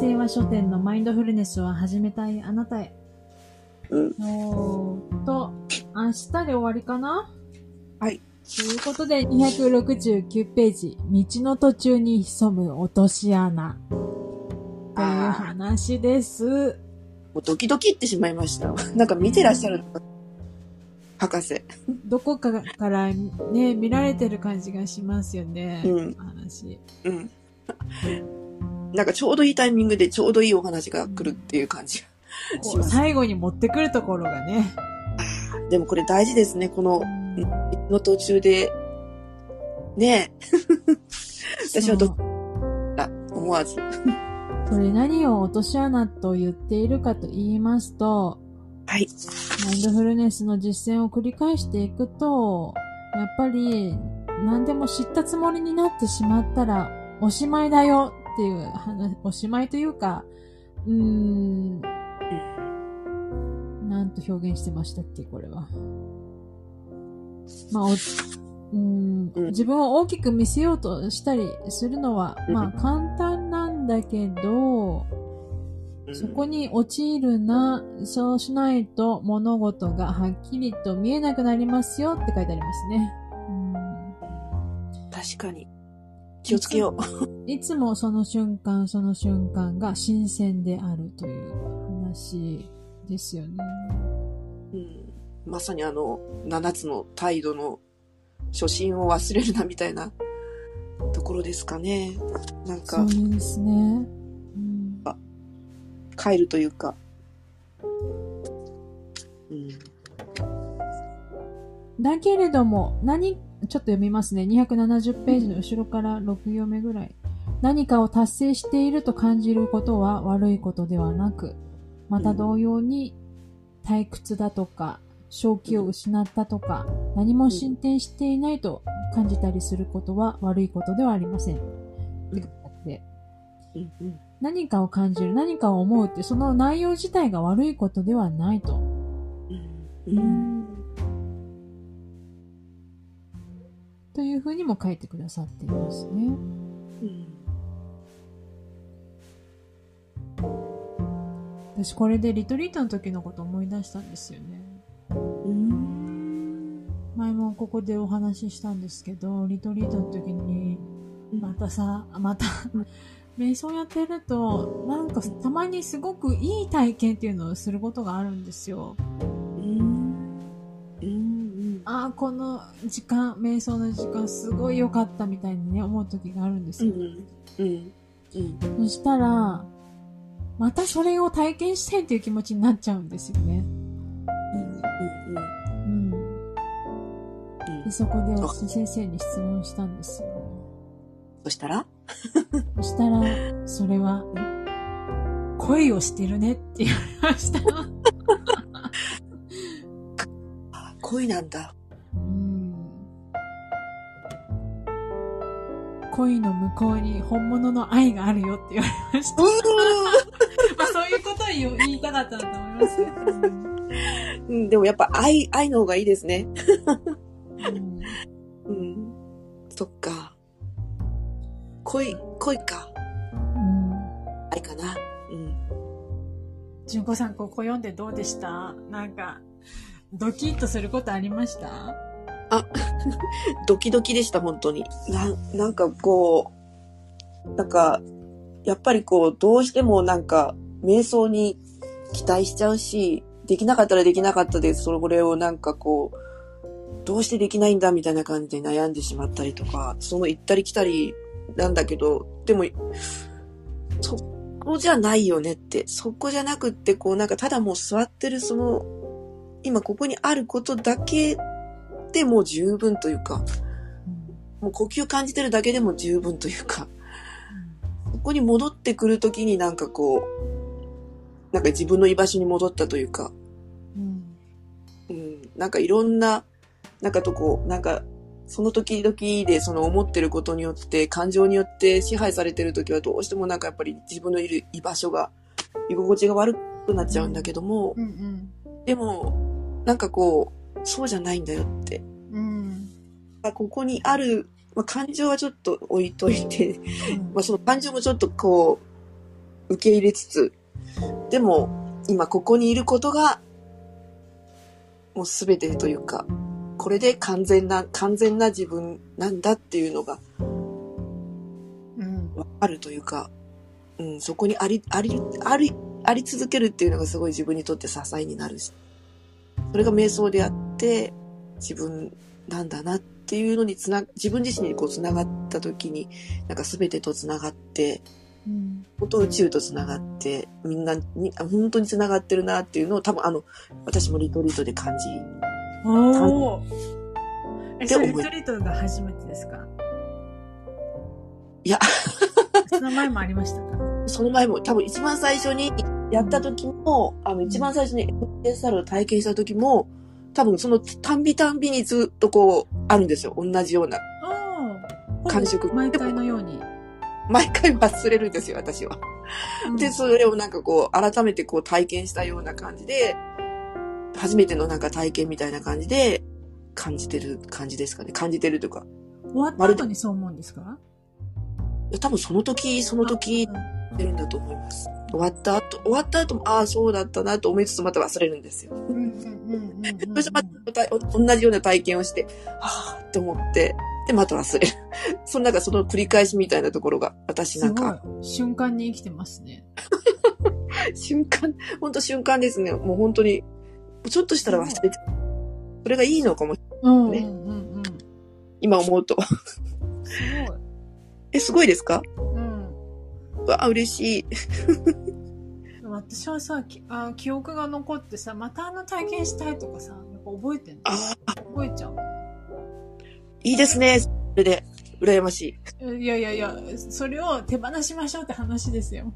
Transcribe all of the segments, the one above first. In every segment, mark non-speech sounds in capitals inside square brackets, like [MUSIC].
清和書店のマインドフルネスを始めたいあなたへ。うん。おーっと、明日で終わりかな？はい。ということで、269ページ、道の途中に潜む落とし穴。という話です。もうドキドキってしまいました。[LAUGHS] なんか見てらっしゃる博士。どこかからね、見られてる感じがしますよね。うん話。うん。なんかちょうどいいタイミングでちょうどいいお話が来るっていう感じがします。こう最後に持ってくるところがね。でもこれ大事ですね。この、の途中で、ねえ。私はどそうあ、思わず。これ何を落とし穴と言っているかと言いますと、はい。マインドフルネスの実践を繰り返していくと、やっぱり何でも知ったつもりになってしまったらおしまいだよっていう話、おしまいというか、うーん、なんと表現してましたっけ、これは。まあ、おうーんうん自分を大きく見せようとしたりするのは、うんまあ簡単なんだけど、そこに陥るな、そうしないと物事がはっきりと見えなくなりますよって書いてありますね。確かに。気をつけよう。いつもその瞬間その瞬間が新鮮であるという話ですよね。うん、まさにあの、七つの態度の初心を忘れるなみたいなところですかね。なんそかう、ですね。うん帰るというか。うん。だけれども、何、ちょっと読みますね。270ページの後ろから6行目ぐらい。何かを達成していると感じることは悪いことではなく、また同様に退屈だとか、正気を失ったとか、何も進展していないと感じたりすることは悪いことではありません。何かを感じる、何かを思うって、その内容自体が悪いことではないと。うん。というふうにも書いてくださっていますね。うん私これでリトリートの時のこと思い出したんですよね。うん。前もここでお話ししたんですけど、リトリートの時に、またさ、また、瞑想やってると、なんかたまにすごくいい体験っていうのをすることがあるんですよ。ああ、この時間、瞑想の時間すごい良かったみたいにね、思う時があるんですよ。うん。うん。うん。そしたら、またそれを体験したいっていう気持ちになっちゃうんですよね。うん。でそこで私先生に質問したんですよ。そしたら？そしたら、それは、恋をしてるねって言われました。あ [LAUGHS] 恋なんだ。恋の向こうに本物の愛があるよって言われました。まあそういうことを言いたかったんだと思いますよ。うん、でもやっぱ愛、愛の方がいいですね。うんうん。そっか。恋、恋か。うん愛かな。うん。純子さん、ここ読んでどうでした？なんか、ドキッとすることありました？あ [LAUGHS] ドキドキでした、本当に。な、なんかこう、なんか、やっぱりこう、どうしてもなんか、瞑想に期待しちゃうし、できなかったらできなかったで、それをなんかこう、どうしてできないんだみたいな感じで悩んでしまったりとか、その行ったり来たりなんだけど、でも、そこじゃないよねって、そこじゃなくって、こうなんかただもう座ってるその、今ここにあることだけでもう十分というか、もう呼吸感じてるだけでも十分というか、ここに戻ってくるときになんかこう、なんか自分の居場所に戻ったというか、うんうん、なんかいろんな、なんかとこう、なんか、その時々でその思ってることによって、感情によって支配されてる時はどうしてもなんかやっぱり自分のいる居場所が、居心地が悪くなっちゃうんだけども、うんうん。でも、なんかこう、そうじゃないんだよって。うんまあここにある、まあ、感情はちょっと置いといて、まあ、その感情もちょっとこ受け入れつつ、でも、今ここにいることが、もうすべてというか、これで完全な、完全な自分なんだっていうのがうん。わかるというか、うん、そこにあり、あり、あり、あり続けるっていうのがすごい自分にとって支えになるし、それが瞑想であって、自分なんだなっていうのにつな、自分自身にこうつながった時に、なんか全てとつながって、うん。本当宇宙とつながって、みんなに、あ本当につながってるなっていうのを多分あの、私もリトリートで感じ、おお。え、それリトリートが初めてですか？いや、その前もありましたか？その前も多分一番最初にやった時も、あの一番最初に SR を体験した時も、多分そのたんびたんびにずっとこう、あるんですよ。同じような。感触毎回のように。毎回忘れるんですよ、私は。で、それをなんかこう、改めてこう体験したような感じで、初めてのなんか体験みたいな感じで、感じてる感じですかね。感じてるというか。終わった後にそう思うんですか？いや多分その時、その時うん出るんだと思います。終わった後、終わった後も、ああ、そうだったなと思いつつまた忘れるんですよ。うんうんそしてまた同じような体験をして、はぁって思って、で、また忘れる。[LAUGHS] そのなんかその繰り返しみたいなところが、私なんか、。瞬間に生きてますね。[LAUGHS] 瞬間、本当瞬間ですね。もう本当に、ちょっとしたら忘れて、それがいいのかも、うんうんねうんうん。今思うと。すごい。[LAUGHS] え、すごいですか？うん。わあ、嬉しい。私はさ、きあ記憶が残ってさ、またあの体験したいとかさ、やっぱ覚えてんの？覚えちゃう。いいですね。それで、羨ましい。いやいやいや、それを手放しましょうって話ですよ。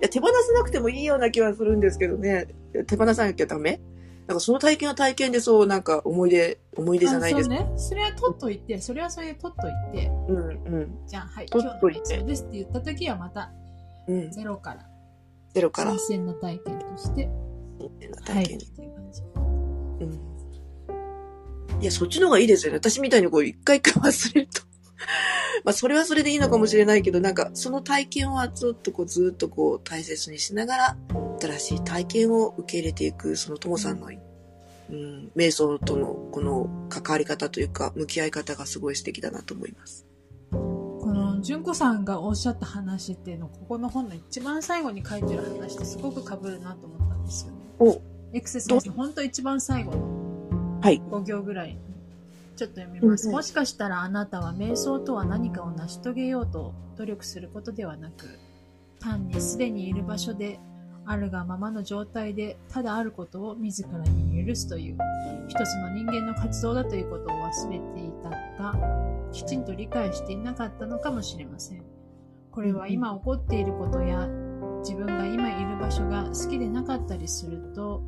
いや、手放さなくてもいいような気はするんですけどね。手放さなきゃダメ？なんかその体験は体験でそう、なんか思い出、思い出じゃないですか。あそうね。それは取っといて、それはそれで取っといて、うん、うん、じゃあ、はい、取今日のっといてそうですって言った時はまたうん。ゼロから、ゼロから新。鮮な体験として、はい、体験っていう感じ。うんいや、そっちの方がいいですよね。私みたいにこう、一回一回忘れると。[LAUGHS] まあ、それはそれでいいのかもしれないけど、なんか、その体験はずっとこう、ずっとこう、大切にしながら、新しい体験を受け入れていく、そのともさんの、うん、瞑想との、この、関わり方というか、向き合い方がすごい素敵だなと思います。純子さんがおっしゃった話っていうの、ここの本の一番最後に書いてる話とすごく被るなと思ったんですよね。お、エクセサイズの本当一番最後のはい。5行ぐらい。ちょっと読みます。うんうんもしかしたらあなたは瞑想とは何かを成し遂げようと努力することではなく、単にすでにいる場所であるがままの状態でただあることを自らに許すという一つの人間の活動だということを忘れていたが、きちんと理解していなかったのかもしれません。これは今起こっていることや自分が今いる場所が好きでなかったりすると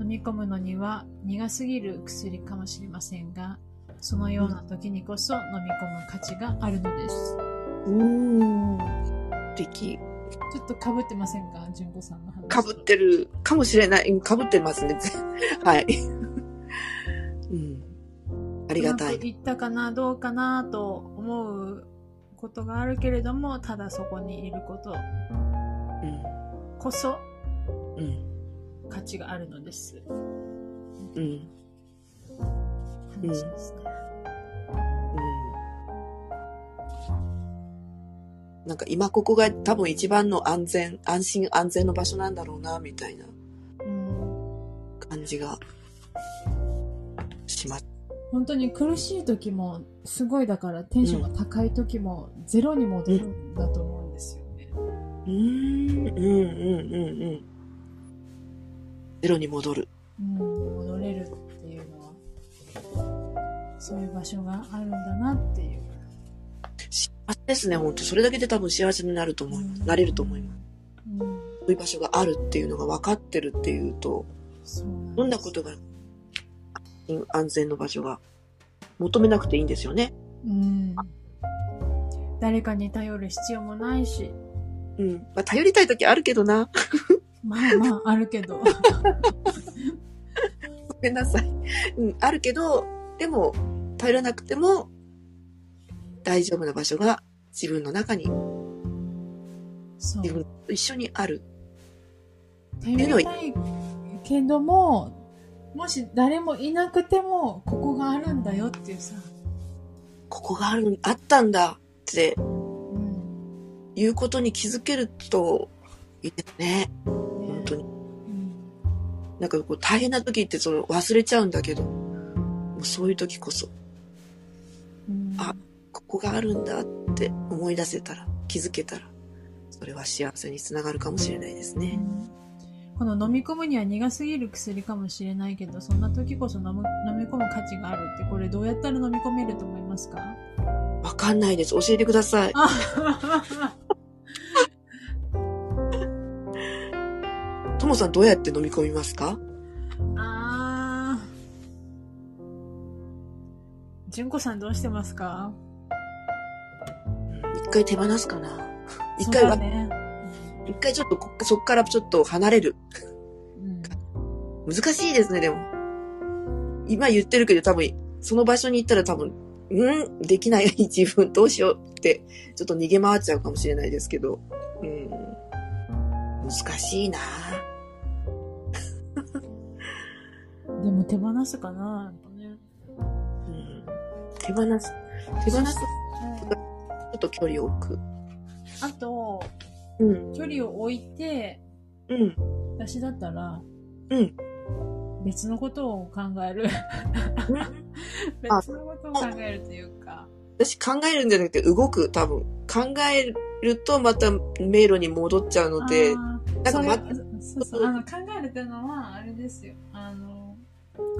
飲み込むのには苦すぎる薬かもしれませんが、そのような時にこそ飲み込む価値があるのです。うーん。素敵。ちょっと被ってませんか？純子さんの話。かぶってるかもしれない。かぶってますね。[LAUGHS] はい。うん。ありがたい。うまくいったかな、どうかなと思うことがあるけれども、ただそこにいることこそうん。うん。価値があるのです。うん。話ですね。うん。なんか今ここが多分一番の安全、安心安全の場所なんだろうな、みたいなうん感じがします。本当に苦しい時も、すごいだからテンションが高い時も、ゼロに戻るんだと思うんですよね。うーん、うん、うん、うん、うん。ゼロに戻る。うん、戻れるっていうのは、そういう場所があるんだなっていう。ですね、本当それだけで多分幸せになると思います。なれると思います。うん、そういう場所があるっていうのが分かってるっていうと、そうどんなことが安全の場所が求めなくていいんですよね。うん。誰かに頼る必要もないし、うん。まあ、頼りたい時あるけどな。まあまああるけど。[LAUGHS] ごめんなさい。うん、あるけど、でも、頼らなくても、大丈夫な場所が自分の中に。自分と一緒にある。てみたいけども、もし誰もいなくても、ここがあるんだよっていうさ。ここがある、あったんだってうん。いうことに気づけるといいですね。本本当に。うん。なんかこう大変な時ってその忘れちゃうんだけど、もうそういう時こそ、うんあここがあるんだって思い出せたら、気づけたら、それは幸せにつながるかもしれないですね。この飲み込むには苦すぎる薬かもしれないけど、そんな時こそ飲む飲み込む価値があるって、これどうやったら飲み込めると思いますか？わかんないです。教えてください。あともさんどうやって飲み込みますか？あー。純子さんどうしてますか？一回手放すかな。一回は、だね。一回ちょっとこそっからちょっと離れる。うん難しいですね、でも。今言ってるけど多分、その場所に行ったら多分、うんできない自分どうしようって、ちょっと逃げ回っちゃうかもしれないですけど。うん。難しいなでも手放すかなねうん。手放す。手放す。ちょっと距離を置く。あと、うん。距離を置いて、うん。私だったら、うん。別のことを考える。[LAUGHS] あ別のことを考えるというか、私考えるんじゃなくて動く、多分。考えるとまた迷路に戻っちゃうので、なんかまそうそう、あの、考えるっていうのは、あれですよ。あの、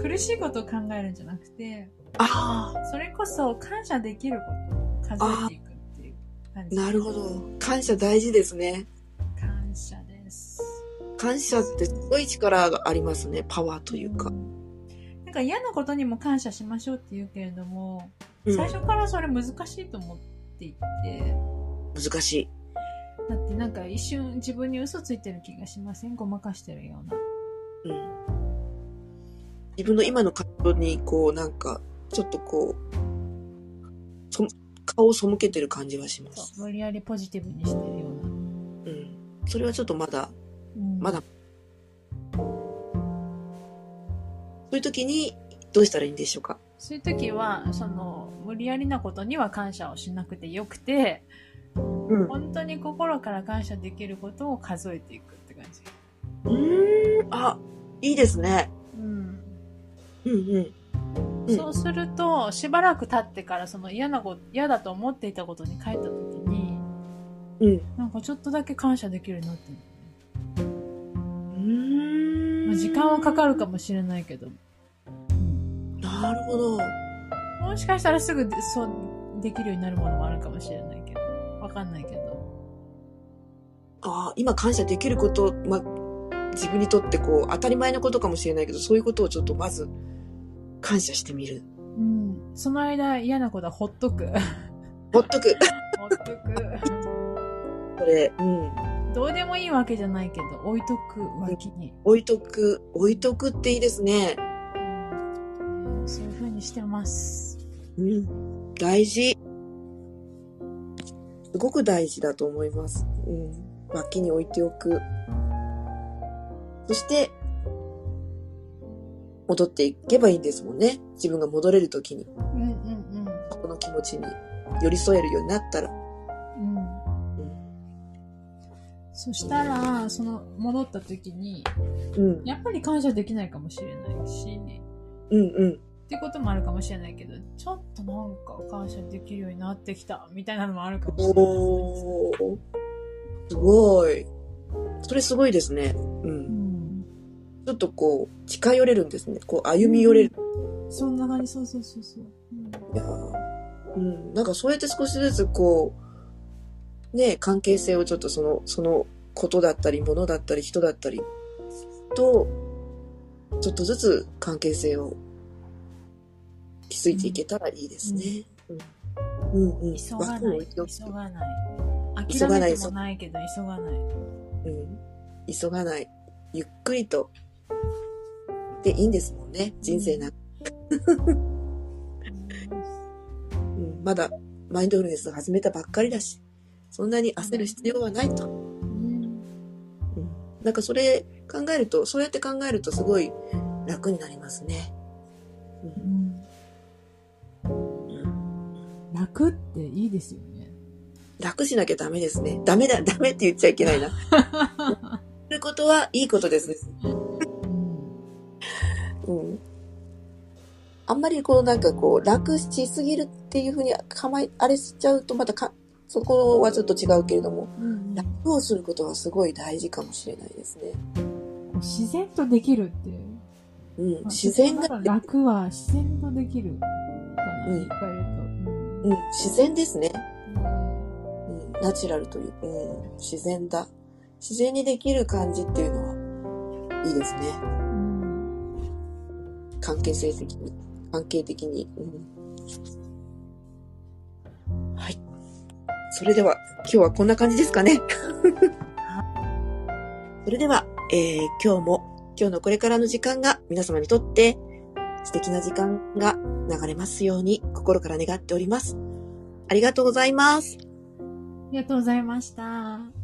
苦しいことを考えるんじゃなくて、あそれこそ感謝できることを数えていく感あ、じ。なるほど。感謝大事ですね。感謝です。感謝ってすごい力がありますね。パワーというか。なんか嫌なことにも感謝しましょうって言うけれども、うん、最初からそれ難しいと思っていて、難しい。だってなんか一瞬自分に嘘ついてる気がしません？ごまかしてるような。うん。自分の今の感情に、こう、なんか、ちょっとこう、そ顔を背けてる感じはしまそす。う無理やりポジティブにしてるような。うん。それはちょっとまだ、うんまだそういう時に、どうしたらいいんでしょうか？そういう時は、その、無理やりなことには感謝をしなくてよくて、うん。本当に心から感謝できることを数えていくって感じ。うーん。あ、いいですね。うん。うんうん。うんそうすると、しばらく経ってからその嫌なこと、嫌だと思っていたことに帰った時に、うん。なんかちょっとだけ感謝できるようになってる。うーん。まあ、時間はかかるかもしれないけど。なるほど。もしかしたらすぐでそうできるようになるものもあるかもしれないけど。わかんないけど。ああ、今感謝できること、まあ、自分にとってこう、当たり前のことかもしれないけど、そういうことをちょっとまず、感謝してみる。うん。その間嫌なことはほっとく。ほっとく。ほっとく。これ、うん。どうでもいいわけじゃないけど、置いとく脇に。置いとく。置いとくっていいですね。うんそういう風にしてます。うん。大事。すごく大事だと思います。うん。脇に置いておく。そして、戻っていけばいいんですもんね。自分が戻れるときに、うんうんこの気持ちに寄り添えるようになったら。うん。うん。うん。そしたら、その戻った時に、うん。やっぱり感謝できないかもしれないし、うんうん。っていうこともあるかもしれないけど、ちょっとなんか感謝できるようになってきた、みたいなのもあるかもしれない。おー。すごい。それすごいですね。う。うんん。ちょっとこう、近寄れるんですね。こう、歩み寄れる。そんな感じ、そうそうそうそう。いやーうん。なんかそうやって少しずつこう、ね、関係性をちょっとその、そのことだったり、ものだったり、人だったりと、ちょっとずつ関係性を築いていけたらいいですね。うん。うんうん。急がない。枠を置いておく急がない。急がない諦めてもないけど、急がない。うん。急がない。ゆっくりと。でいいんですもんね。人生なんか。うん、まだマインドフルネスを始めたばっかりだし、そんなに焦る必要はないと。なんかそれ考えると、そうやって考えるとすごい楽になりますね。ううんんうん楽っていいですよね。楽しなきゃダメですね。ダメだ、ダメって言っちゃいけないな。ということはいいことです。うあんまりこうなんかこう楽しすぎるっていうふうに構え、あれしちゃうとまたか、そこはちょっと違うけれども、うん楽をすることはすごい大事かもしれないですね。自然とできるって。うん。自然が楽は自然とできるかな、うん言い換えると。うん、自然ですね。うんうん、ナチュラルという、うん、自然だ。自然にできる感じっていうのは、いいですね。うん関係性的に、関係的に。うん、はい。それでは、今日はこんな感じですかね。[LAUGHS] それでは、えー今日も、今日のこれからの時間が皆様にとって素敵な時間が流れますように心から願っております。ありがとうございます。ありがとうございました。